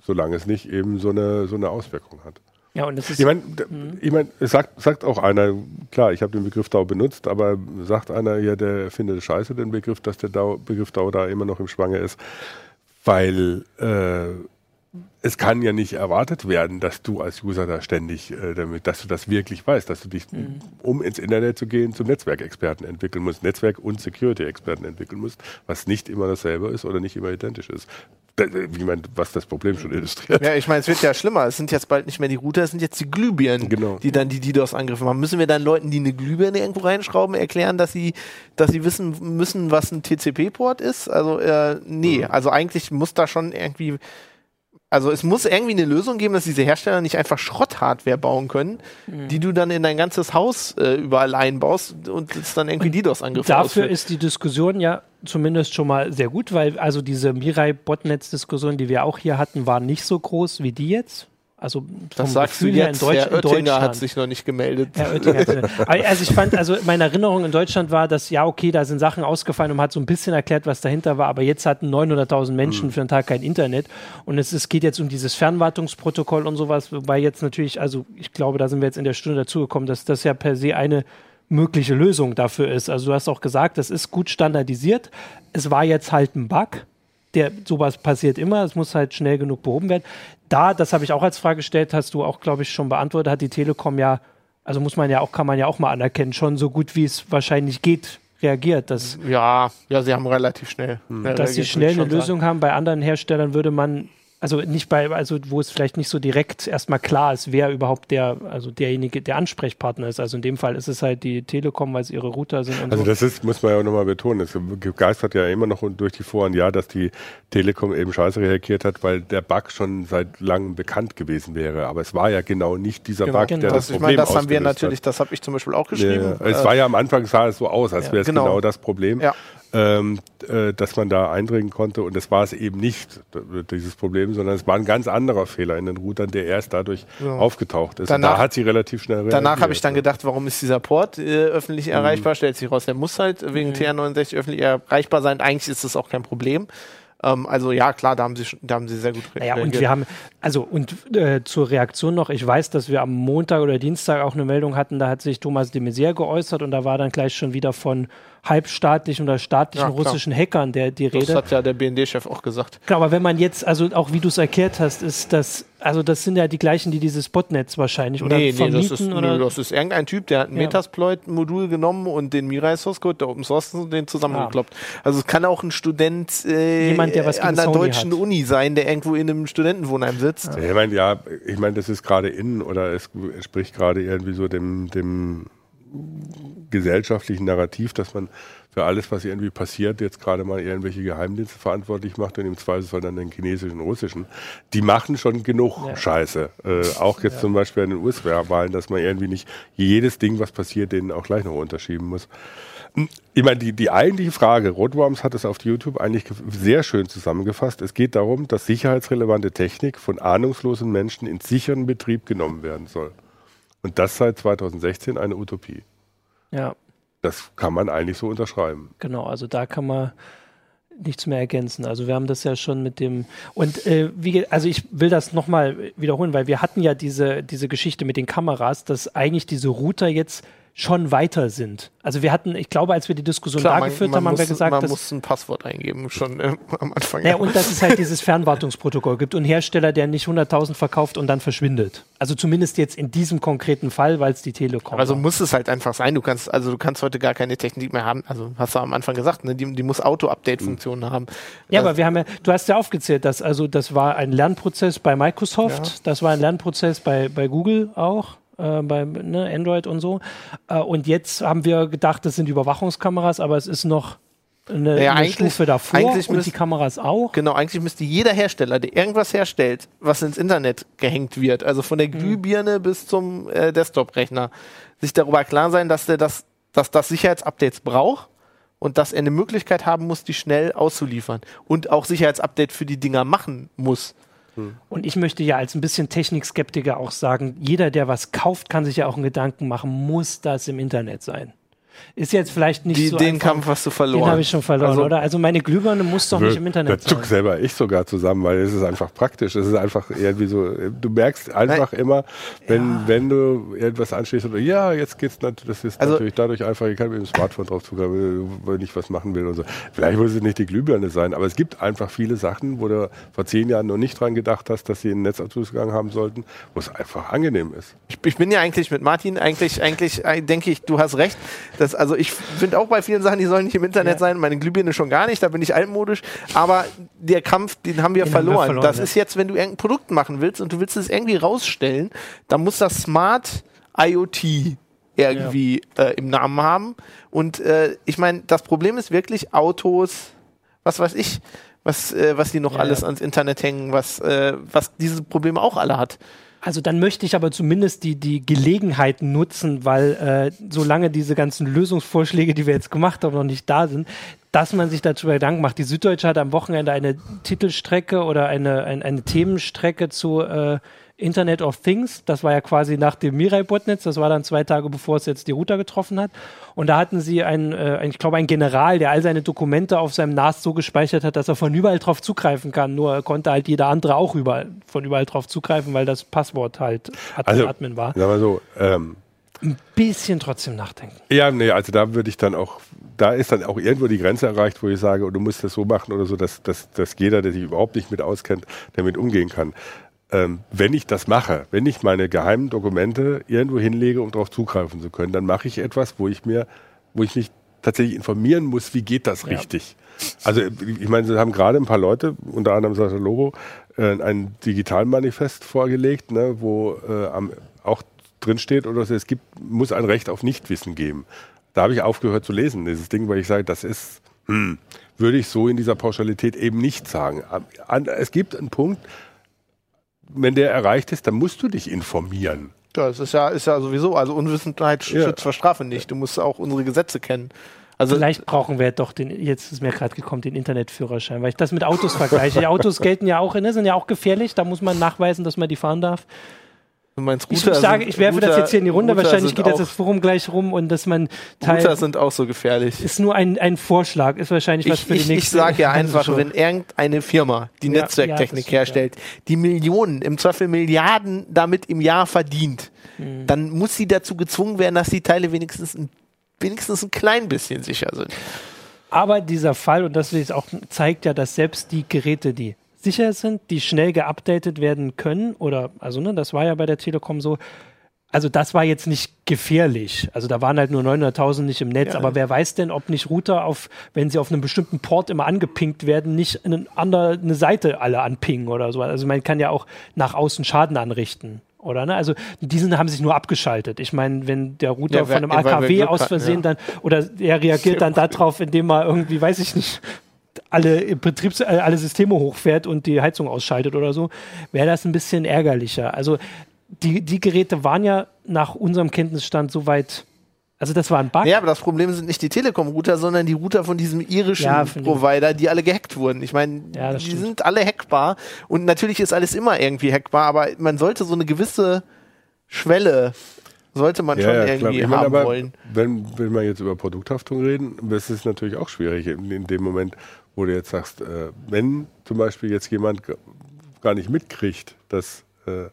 solange es nicht eben so eine, so eine Auswirkung hat. Ja, und das ist Ich meine, d- ich mein, es sagt, sagt auch einer, klar, ich habe den Begriff DAO benutzt, aber sagt einer, ja, der findet scheiße, den Begriff, dass der DAO, Begriff DAO da immer noch im Schwange ist, weil äh, es kann ja nicht erwartet werden, dass du als User da ständig, äh, damit, dass du das wirklich weißt, dass du dich, um ins Internet zu gehen, zum Netzwerkexperten entwickeln musst, Netzwerk- und Security-Experten entwickeln musst, was nicht immer dasselbe ist oder nicht immer identisch ist. Da- Ich meine, was das Problem schon illustriert. Ja, ich meine, es wird ja schlimmer. Es sind jetzt bald nicht mehr die Router, es sind jetzt die Glühbirnen, Genau. die dann die DDoS-Angriffe machen. Müssen wir dann Leuten, die eine Glühbirne irgendwo reinschrauben, erklären, dass sie, dass sie wissen müssen, was ein TCP-Port ist? Also, äh, nee. Also eigentlich muss da schon irgendwie, also es muss irgendwie eine Lösung geben, dass diese Hersteller nicht einfach Schrott-Hardware bauen können, die du dann in dein ganzes Haus äh, überall einbaust und es dann irgendwie DDoS-Angriffe Dafür ausführt. ist die Diskussion ja zumindest schon mal sehr gut, weil also diese Mirai-Botnetz-Diskussion, die wir auch hier hatten, war nicht so groß wie die jetzt. Also vom Das sagst du Gefühl her jetzt, in, Deutsch, Herr in Oettinger Deutschland. hat sich noch nicht gemeldet. Herr Oettinger hat- also ich fand, also meine Erinnerung in Deutschland war, dass ja, okay, da sind Sachen ausgefallen und man hat so ein bisschen erklärt, was dahinter war, aber jetzt hatten 900.000 Menschen für einen Tag kein Internet und es, es geht jetzt um dieses Fernwartungsprotokoll und sowas, wobei jetzt natürlich, also ich glaube, da sind wir jetzt in der Stunde dazugekommen, dass das ja per se eine mögliche Lösung dafür ist. Also du hast auch gesagt, das ist gut standardisiert. Es war jetzt halt ein Bug, der sowas passiert immer, es muss halt schnell genug behoben werden. Da, das habe ich auch als Frage gestellt, hast du auch, glaube ich, schon beantwortet, hat die Telekom ja, also muss man ja auch, kann man ja auch mal anerkennen, schon so gut wie es wahrscheinlich geht, reagiert. Dass, Ja, ja, sie haben relativ schnell. dass sie schnell eine Lösung haben. Bei anderen Herstellern würde man Also nicht bei, also wo es vielleicht nicht so direkt erstmal klar ist, wer überhaupt der, also derjenige, der Ansprechpartner ist. Also in dem Fall ist es halt die Telekom, weil es ihre Router sind. also so. das ist, muss man ja auch nochmal betonen, es geistert ja immer noch durch die Foren, ja, dass die Telekom eben scheiße reagiert hat, weil der Bug schon seit langem bekannt gewesen wäre. Aber es war ja genau nicht dieser genau, Bug, genau. der das, das Problem Ich meine, das haben wir natürlich, hat. das habe ich zum Beispiel auch geschrieben. Ja, es war ja am Anfang sah es so aus, als ja, wäre es genau. genau das Problem. Ja ähm, äh, dass man da eindringen konnte. Und das war es eben nicht, dieses Problem, sondern es war ein ganz anderer Fehler in den Routern, der erst dadurch ja. aufgetaucht ist. Danach, da hat sie relativ schnell reagiert. Danach habe ich dann gedacht, warum ist dieser Port äh, öffentlich mhm. erreichbar? Stellt sich raus, der muss halt wegen mhm. TR69 öffentlich erreichbar sein. Eigentlich ist das auch kein Problem ähm, also ja, klar, da haben sie, da haben sie sehr gut reagiert. Naja, und wir haben, also und äh, zur Reaktion noch, ich weiß, dass wir am Montag oder Dienstag auch eine Meldung hatten, da hat sich Thomas de Maizière geäußert und da war dann gleich schon wieder von halbstaatlichen oder staatlichen ja, russischen Hackern der die Rede. Das hat ja der BND-Chef auch gesagt. Klar, aber wenn man jetzt, also auch wie du es erklärt hast, ist das, also das sind ja die gleichen, die dieses Botnetz wahrscheinlich oder nee, vermieten. Nee, das ist, oder? Nö, das ist irgendein Typ, der hat ein ja. Metasploit-Modul genommen und den Mirai Source Code, der Open Source, den zusammengekloppt. Ah. Also es kann auch ein Student äh, Jemand, der was an der deutschen hat. Uni sein, der irgendwo in einem Studentenwohnheim sitzt. Ja. Ich meine, ja, ich meine, das ist gerade innen oder es entspricht gerade irgendwie so dem, dem gesellschaftlichen Narrativ, dass man für alles, was irgendwie passiert, jetzt gerade mal irgendwelche Geheimdienste verantwortlich macht und im Zweifelsfall dann den chinesischen, russischen. Die machen schon genug ja. Scheiße. Äh, auch jetzt ja. zum Beispiel in den US-Wahlen, dass man irgendwie nicht jedes Ding, was passiert, denen auch gleich noch unterschieben muss. Ich meine, die, die eigentliche Frage, Rotworms hat es auf YouTube eigentlich sehr schön zusammengefasst. Es geht darum, dass sicherheitsrelevante Technik von ahnungslosen Menschen in sicheren Betrieb genommen werden soll. Und das seit 2016 eine Utopie. Ja. Das kann man eigentlich so unterschreiben. Genau, also da kann man nichts mehr ergänzen. Also wir haben das ja schon mit dem und äh, wie also ich will das nochmal wiederholen, weil wir hatten ja diese diese Geschichte mit den Kameras, dass eigentlich diese Router jetzt schon weiter sind. Also wir hatten, ich glaube, als wir die Diskussion Klar, da geführt haben, haben wir gesagt, man dass, muss ein Passwort eingeben schon äh, am Anfang. Ja, und dass es halt dieses Fernwartungsprotokoll gibt und Hersteller, der nicht 100.000 verkauft und dann verschwindet. Also zumindest jetzt in diesem konkreten Fall, weil es die Telekom. Also muss es halt einfach sein. Du kannst, also du kannst heute gar keine Technik mehr haben. Also hast du am Anfang gesagt, ne? die, die muss Auto-Update-Funktionen mhm. haben. Ja, also, aber wir haben ja, du hast ja aufgezählt, dass also das war ein Lernprozess bei Microsoft, ja. das war ein Lernprozess bei, bei Google auch äh, bei ne, Android und so. Äh, und jetzt haben wir gedacht, das sind Überwachungskameras, aber es ist noch eine, ja, eine Stufe davor eigentlich und die Kameras auch. Genau, eigentlich müsste jeder Hersteller, der irgendwas herstellt, was ins Internet gehängt wird, also von der mhm. Glühbirne mhm. bis zum äh, Desktop-Rechner, sich darüber klar sein, dass der das, dass das Sicherheitsupdates braucht und dass er eine Möglichkeit haben muss, die schnell auszuliefern und auch Sicherheitsupdate für die Dinger machen muss. Und ich möchte ja als ein bisschen Technikskeptiker auch sagen, jeder, der was kauft, kann sich ja auch einen Gedanken machen, muss das im Internet sein? Ist jetzt vielleicht nicht Die, so. Den einfach, Kampf hast du verloren. Den habe ich schon verloren, also, oder? Also meine Glühbirne muss doch nicht im Internet sein. Da zuck selber ich sogar zusammen, weil es ist einfach praktisch. Es ist einfach irgendwie so, du merkst einfach Nein. immer, wenn, ja. wenn du irgendwas anschließt oder ja, jetzt geht's natürlich, das ist also, natürlich dadurch einfach, ich kann mit dem Smartphone drauf zugreifen, wenn ich was machen will und so. Vielleicht muss es nicht die Glühbirne sein, aber es gibt einfach viele Sachen, wo du vor zehn Jahren noch nicht dran gedacht hast, dass sie einen Netzanschlussgang haben sollten, wo es einfach angenehm ist. Ich, ich bin ja eigentlich mit Martin, eigentlich, eigentlich äh, denke ich, du hast recht, dass also ich finde auch bei vielen Sachen, die sollen nicht im Internet ja. sein. Meine Glühbirne schon gar nicht, da bin ich altmodisch. Aber der Kampf, den haben wir, den verloren. Haben wir verloren. Das ja. ist jetzt, wenn du irgendein Produkt machen willst und du willst es irgendwie rausstellen, dann muss das Smart IoT irgendwie ja. äh, im Namen haben. Und äh, ich meine, das Problem ist wirklich Autos, was weiß ich, was, äh, was die noch ja, alles ans Internet hängen, was, äh, was diese Probleme auch alle hat. Also dann möchte ich aber zumindest die, die Gelegenheit nutzen, weil äh, solange diese ganzen Lösungsvorschläge, die wir jetzt gemacht haben, noch nicht da sind, dass man sich dazu Gedanken macht. Die Süddeutsche hat am Wochenende eine Titelstrecke oder eine, eine, eine Themenstrecke zu äh, Internet of Things. Das war ja quasi nach dem Mirai-Botnetz. Das war dann zwei Tage, bevor es jetzt die Router getroffen hat. Und da hatten sie einen, äh, ich glaube, einen General, der all seine Dokumente auf seinem NAS so gespeichert hat, dass er von überall drauf zugreifen kann. Nur konnte halt jeder andere auch überall, von überall drauf zugreifen, weil das Passwort halt also, Admin war. Sagen wir so, ähm, ein bisschen trotzdem nachdenken. Ja, nee, also da würde ich dann auch, da ist dann auch irgendwo die Grenze erreicht, wo ich sage, du musst das so machen oder so, dass, dass, dass jeder, der sich überhaupt nicht mit auskennt, damit umgehen kann ähm, wenn ich das mache, wenn ich meine geheimen Dokumente irgendwo hinlege, um darauf zugreifen zu können, dann mache ich etwas, wo ich mir, wo ich mich tatsächlich informieren muss, wie geht das ja. richtig. Also ich meine, sie haben gerade ein paar Leute, unter anderem Sascha Lobo, äh, ein Digitalmanifest vorgelegt, ne, wo äh, am, auch drin steht oder so, es gibt, muss ein Recht auf Nichtwissen geben. Da habe ich aufgehört zu lesen, dieses Ding, weil ich sage, das ist, hm, würde ich so in dieser Pauschalität eben nicht sagen. Es gibt einen Punkt, wenn der erreicht ist, dann musst du dich informieren. Ja, das ist ja, ist ja sowieso, also Unwissenheit ja. schützt vor Strafe nicht. Du musst auch unsere Gesetze kennen. Also Vielleicht brauchen wir doch den, jetzt ist mir gerade gekommen, den Internetführerschein, weil ich das mit Autos vergleiche. Die Autos gelten ja auch, ne, sind ja auch gefährlich, da muss man nachweisen, dass man die fahren darf. Meinst Router ich, sage, ich werfe Router, das jetzt hier in die Runde, Router wahrscheinlich geht jetzt das Forum gleich rum und dass man Teil Router sind auch so gefährlich. Ist nur ein, ein Vorschlag, ist wahrscheinlich was ich, für die ich, nächste. Ich sage ja einfach, wenn irgendeine Firma, die ja, Netzwerktechnik ja, herstellt, die Millionen, im Zweifel Milliarden damit im Jahr verdient, mhm. dann muss sie dazu gezwungen werden, dass die Teile wenigstens ein, wenigstens ein klein bisschen sicher sind. Aber dieser Fall, und das auch zeigt ja, dass selbst die Geräte, die sicher sind, die schnell geupdatet werden können. Oder, also, ne, das war ja bei der Telekom so. Also, das war jetzt nicht gefährlich. Also, da waren halt nur 900.000 nicht im Netz. Ja. Aber wer weiß denn, ob nicht Router auf, wenn sie auf einem bestimmten Port immer angepinkt werden, nicht eine andere eine Seite alle anpingen oder so. Also, man kann ja auch nach außen Schaden anrichten oder ne? Also diesen haben sich nur abgeschaltet. Ich meine, wenn der Router ja, von einem AKW aus Versehen ja. dann oder er reagiert dann darauf, indem er irgendwie, weiß ich nicht, alle Betriebs äh, alle Systeme hochfährt und die Heizung ausschaltet oder so, wäre das ein bisschen ärgerlicher. Also die, die Geräte waren ja nach unserem Kenntnisstand soweit also das war ein Bug. Ja, aber das Problem sind nicht die Telekom-Router, sondern die Router von diesem irischen ja, Provider, die alle gehackt wurden. Ich meine, ja, die stimmt. sind alle hackbar und natürlich ist alles immer irgendwie hackbar, aber man sollte so eine gewisse Schwelle sollte man ja, schon ja, irgendwie ich haben wollen. Wenn, wenn wir jetzt über Produkthaftung reden, das ist natürlich auch schwierig in, in dem Moment, wo du jetzt sagst, äh, wenn zum Beispiel jetzt jemand gar nicht mitkriegt, dass äh,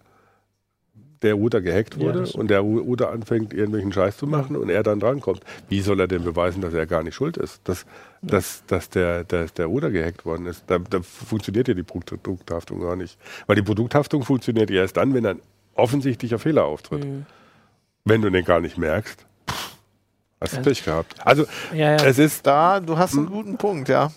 der Router gehackt wurde ja, und der Router anfängt, irgendwelchen Scheiß zu machen ja. und er dann drankommt. Wie soll er denn beweisen, dass er gar nicht schuld ist, dass, ja. dass, dass der, der, der Router gehackt worden ist? Da, da funktioniert ja die Produkthaftung gar nicht. Weil die Produkthaftung funktioniert erst dann, wenn ein offensichtlicher Fehler auftritt. Mhm wenn du den gar nicht merkst, hast du ja. Pech gehabt. Also ja, ja. es ist da, du hast einen guten Punkt, ja.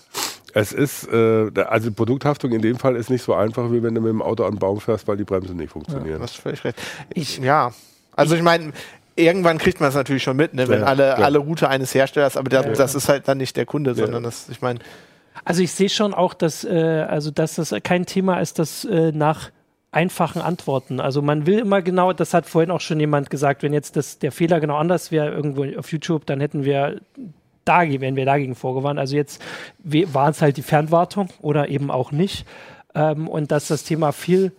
Es ist, äh, also Produkthaftung in dem Fall ist nicht so einfach, wie wenn du mit dem Auto an den Baum fährst, weil die Bremsen nicht funktionieren. Ja, hast völlig recht. Ich, ja, also ich meine, irgendwann kriegt man es natürlich schon mit, ne, wenn ja, alle, alle Route eines Herstellers, aber der, ja, das ist halt dann nicht der Kunde, sondern das, ich meine. Also ich sehe schon auch, dass, äh, also dass das kein Thema ist, das äh, nach einfachen Antworten. Also man will immer genau, das hat vorhin auch schon jemand gesagt, wenn jetzt das, der Fehler genau anders wäre irgendwo auf YouTube, dann hätten wir da, wären wir dagegen vorgewarnt. Also jetzt war es halt die Fernwartung oder eben auch nicht. Ähm, und dass das Thema viel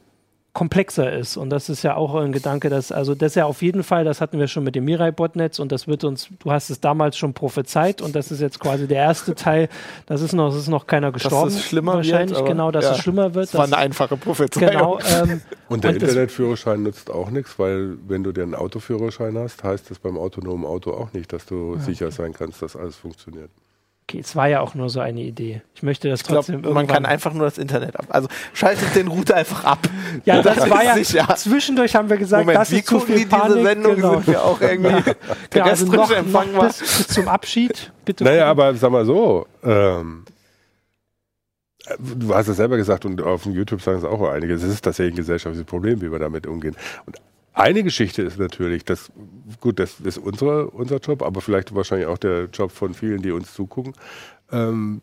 komplexer ist. Und das ist ja auch ein Gedanke, dass, also das ist ja auf jeden Fall, das hatten wir schon mit dem Mirai-Botnetz und das wird uns, du hast es damals schon prophezeit und das ist jetzt quasi der erste Teil, das ist noch, das ist noch keiner gestorben. Dass es schlimmer wahrscheinlich, wird, genau, dass ja. es schlimmer wird. Das war eine einfache Prophezeiung. Genau. Ähm, und der und Internetführerschein nutzt auch nichts, weil wenn du dir einen Autoführerschein hast, heißt das beim autonomen Auto auch nicht, dass du ja, sicher sein kannst, dass alles funktioniert. Okay, es war ja auch nur so eine Idee. Ich möchte das ich trotzdem glaub, Man kann einfach nur das Internet ab. Also schaltet den Router einfach ab. Ja, das, das war ja sicher. zwischendurch haben wir gesagt, Moment, das wie ist zu viel die Panik. diese Sendung genau. sind wir auch irgendwie ja. der ja, also noch, Empfang noch bis, bis, zum Abschied. Bitte. Naja, aber sag mal so, ähm, du hast es selber gesagt und auf dem YouTube sagen es auch einige, es ist tatsächlich ein gesellschaftliches Problem, wie wir damit umgehen. Und eine Geschichte ist natürlich, dass, gut, das ist unsere, unser Job, aber vielleicht wahrscheinlich auch der Job von vielen, die uns zugucken, ähm,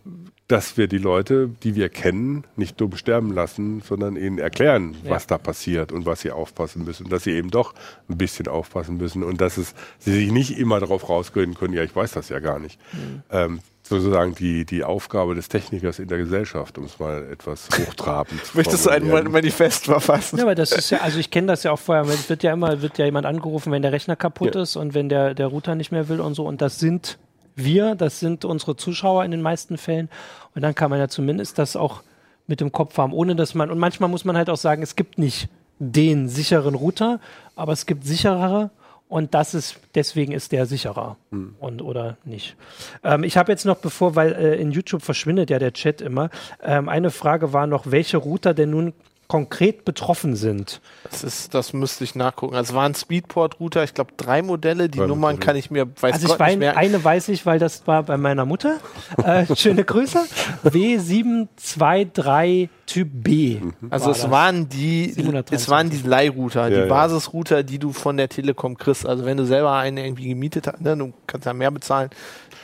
dass wir die Leute, die wir kennen, nicht dumm sterben lassen, sondern ihnen erklären, ja. was da passiert und was sie aufpassen müssen, dass sie eben doch ein bisschen aufpassen müssen und dass es, sie sich nicht immer darauf rausgehen können, ja, ich weiß das ja gar nicht. Mhm. Ähm, sozusagen die, die Aufgabe des Technikers in der Gesellschaft, um es mal etwas hochtrabend zu Möchtest du ein Manifest verfassen? Ja, aber das ist ja, also ich kenne das ja auch vorher, es wird ja immer, wird ja jemand angerufen, wenn der Rechner kaputt ja. ist und wenn der, der Router nicht mehr will und so und das sind wir, das sind unsere Zuschauer in den meisten Fällen und dann kann man ja zumindest das auch mit dem Kopf haben, ohne dass man, und manchmal muss man halt auch sagen, es gibt nicht den sicheren Router, aber es gibt sicherere und das ist, deswegen ist der sicherer hm. und oder nicht. Ähm, ich habe jetzt noch, bevor, weil äh, in YouTube verschwindet ja der Chat immer, ähm, eine Frage war noch, welche Router denn nun konkret betroffen sind. Das ist, das müsste ich nachgucken. Also waren Speedport-Router, ich glaube drei Modelle. Die Drei Nummern kann ich mir weiß Also ich Gott nicht mehr. eine weiß ich, weil das war bei meiner Mutter. Äh, schöne Grüße. W723 Typ B. Also war es das. waren die, 723. es waren die Leihrouter, Ja, die ja. Basisrouter, die du von der Telekom kriegst. Also wenn du selber einen irgendwie gemietet hast, ne, du kannst ja mehr bezahlen.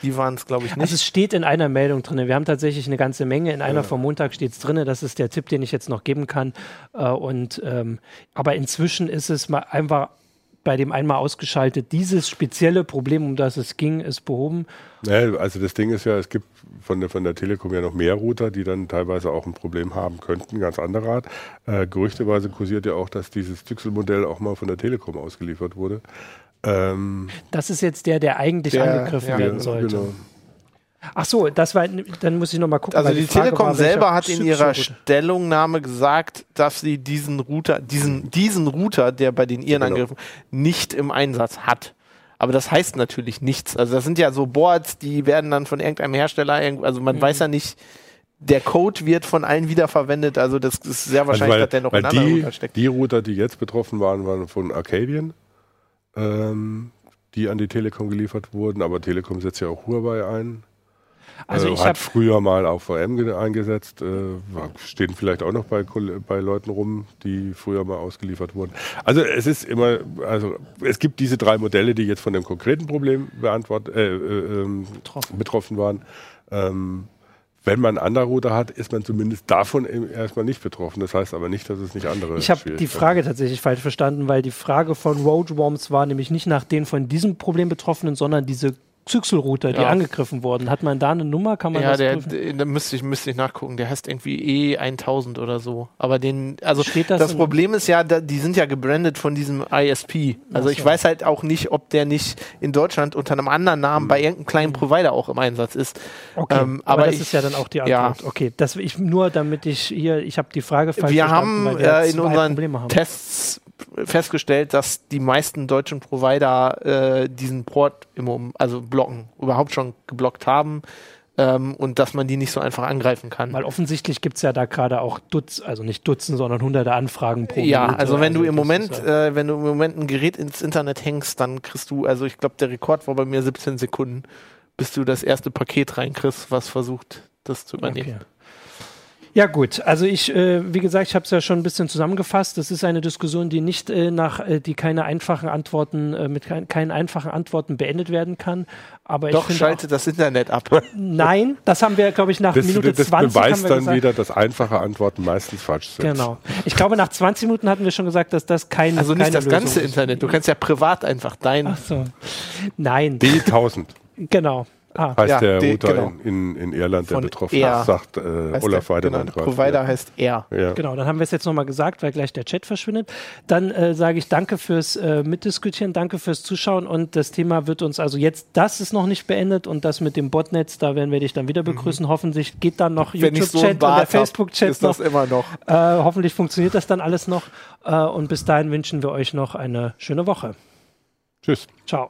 Die waren es, glaube ich, nicht. Also es steht in einer Meldung drin. Wir haben tatsächlich eine ganze Menge. In einer vom Montag steht es drin. Das ist der Tipp, den ich jetzt noch geben kann. Äh, und, ähm, aber inzwischen ist es mal einfach bei dem einmal ausgeschaltet. Dieses spezielle Problem, um das es ging, ist behoben. Ja, also das Ding ist ja, es gibt von der, von der Telekom ja noch mehr Router, die dann teilweise auch ein Problem haben könnten, ganz anderer Art. Äh, gerüchteweise kursiert ja auch, dass dieses Zyxel-Modell auch mal von der Telekom ausgeliefert wurde. Ähm, Das ist jetzt der, der eigentlich Der- angegriffen ja, werden sollte. genau. Ach so, das war, dann muss ich noch mal gucken. Also weil die, Frage Telekom war, selber hat in ihrer. Stellungnahme gesagt, dass sie diesen Router, diesen, diesen Router, der bei den ihren Genau. Angriffen nicht im Einsatz hat. Aber das heißt natürlich nichts. Also das sind ja so Boards, die werden dann von irgendeinem Hersteller, also Mhm. man weiß ja nicht, der Code wird von allen wiederverwendet. Also das ist sehr wahrscheinlich, Also dass der noch weil in anderen die, Router steckt. die Router, die jetzt betroffen waren, waren von Arcadian, ähm, die an die Telekom geliefert wurden. Aber Telekom setzt ja auch Huawei ein. Also äh, ich hat habe früher mal auch VM ge- eingesetzt. Äh, stehen vielleicht auch noch bei, bei Leuten rum, die früher mal ausgeliefert wurden. Also es ist immer, also es gibt diese drei Modelle, die jetzt von dem konkreten Problem beantwort, äh, äh, ähm, Betroffen. betroffen waren. Ähm, wenn man einen anderen Router hat, ist man zumindest davon erstmal nicht betroffen. Das heißt aber nicht, dass es nicht andere Ich habe die Frage tatsächlich falsch verstanden, weil die Frage von Roadworms war nämlich nicht nach den von diesem Problem Betroffenen, sondern diese Zyxel-Router, die Ja. angegriffen wurden. Hat man da eine Nummer? Kann man Ja, das der, prüfen? da müsste ich, müsste ich nachgucken. Der heißt irgendwie E1000 oder so. Aber den, also Steht das das, Problem ist ja, da, die sind ja gebrandet von diesem ISP. Also Ach ich so. weiß halt auch nicht, ob der nicht in Deutschland unter einem anderen Namen bei irgendeinem kleinen Provider auch im Einsatz ist. Okay, ähm, aber, aber das ich- ist ja dann auch die ja. Antwort. Okay, das ich nur, damit ich hier, ich habe die Frage falsch wir haben äh, in unseren. Tests festgestellt, dass die meisten deutschen Provider äh, diesen Port im, also blocken, überhaupt schon geblockt haben ähm, und dass man die nicht so einfach angreifen kann. Weil offensichtlich gibt es ja da gerade auch Dutz, also nicht Dutzend, sondern hunderte Anfragen pro Ja, Minute. also wenn du im das Moment, ja- äh, wenn du im Moment ein Gerät ins Internet hängst, dann kriegst du, also ich glaube, der Rekord war bei mir 17 Sekunden, bis du das erste Paket reinkriegst, was versucht, das zu übernehmen. Okay. Ja gut, also ich, äh, wie gesagt, ich habe es ja schon ein bisschen zusammengefasst. Das ist eine Diskussion, die nicht äh, nach, äh, die keine einfachen Antworten, äh, mit kein, keinen einfachen Antworten beendet werden kann. Aber ich Doch, schalte das Internet ab. nein, das haben wir, glaube ich, nach Das, Minute das 20 haben beweist wir dann gesagt. wieder, dass einfache Antworten meistens falsch sind. Genau. Ich glaube, nach 20 Minuten hatten wir schon gesagt, dass das kein, Also keine nicht das Lösung ganze ist. Internet. Du kannst ja privat einfach dein. Ach so. Nein, D1000 genau. Ah, heißt Ja, der Router genau. in, in, in Irland, der Von betroffen R. ist, sagt äh, Olaf der, Weidemann genau. Provider ja. heißt er. Ja. Genau, dann haben wir es jetzt nochmal gesagt, weil gleich der Chat verschwindet. Dann äh, sage ich danke fürs äh, Mitdiskutieren, danke fürs Zuschauen und das Thema wird uns also jetzt, das ist noch nicht beendet und das mit dem Botnetz, da werden wir dich dann wieder begrüßen. Hoffentlich geht dann noch Mhm. So YouTube-Chat einen und der Facebook-Chat ist das noch. immer noch. Äh, hoffentlich funktioniert das dann alles noch äh, und bis dahin wünschen wir euch noch eine schöne Woche. Tschüss. Ciao.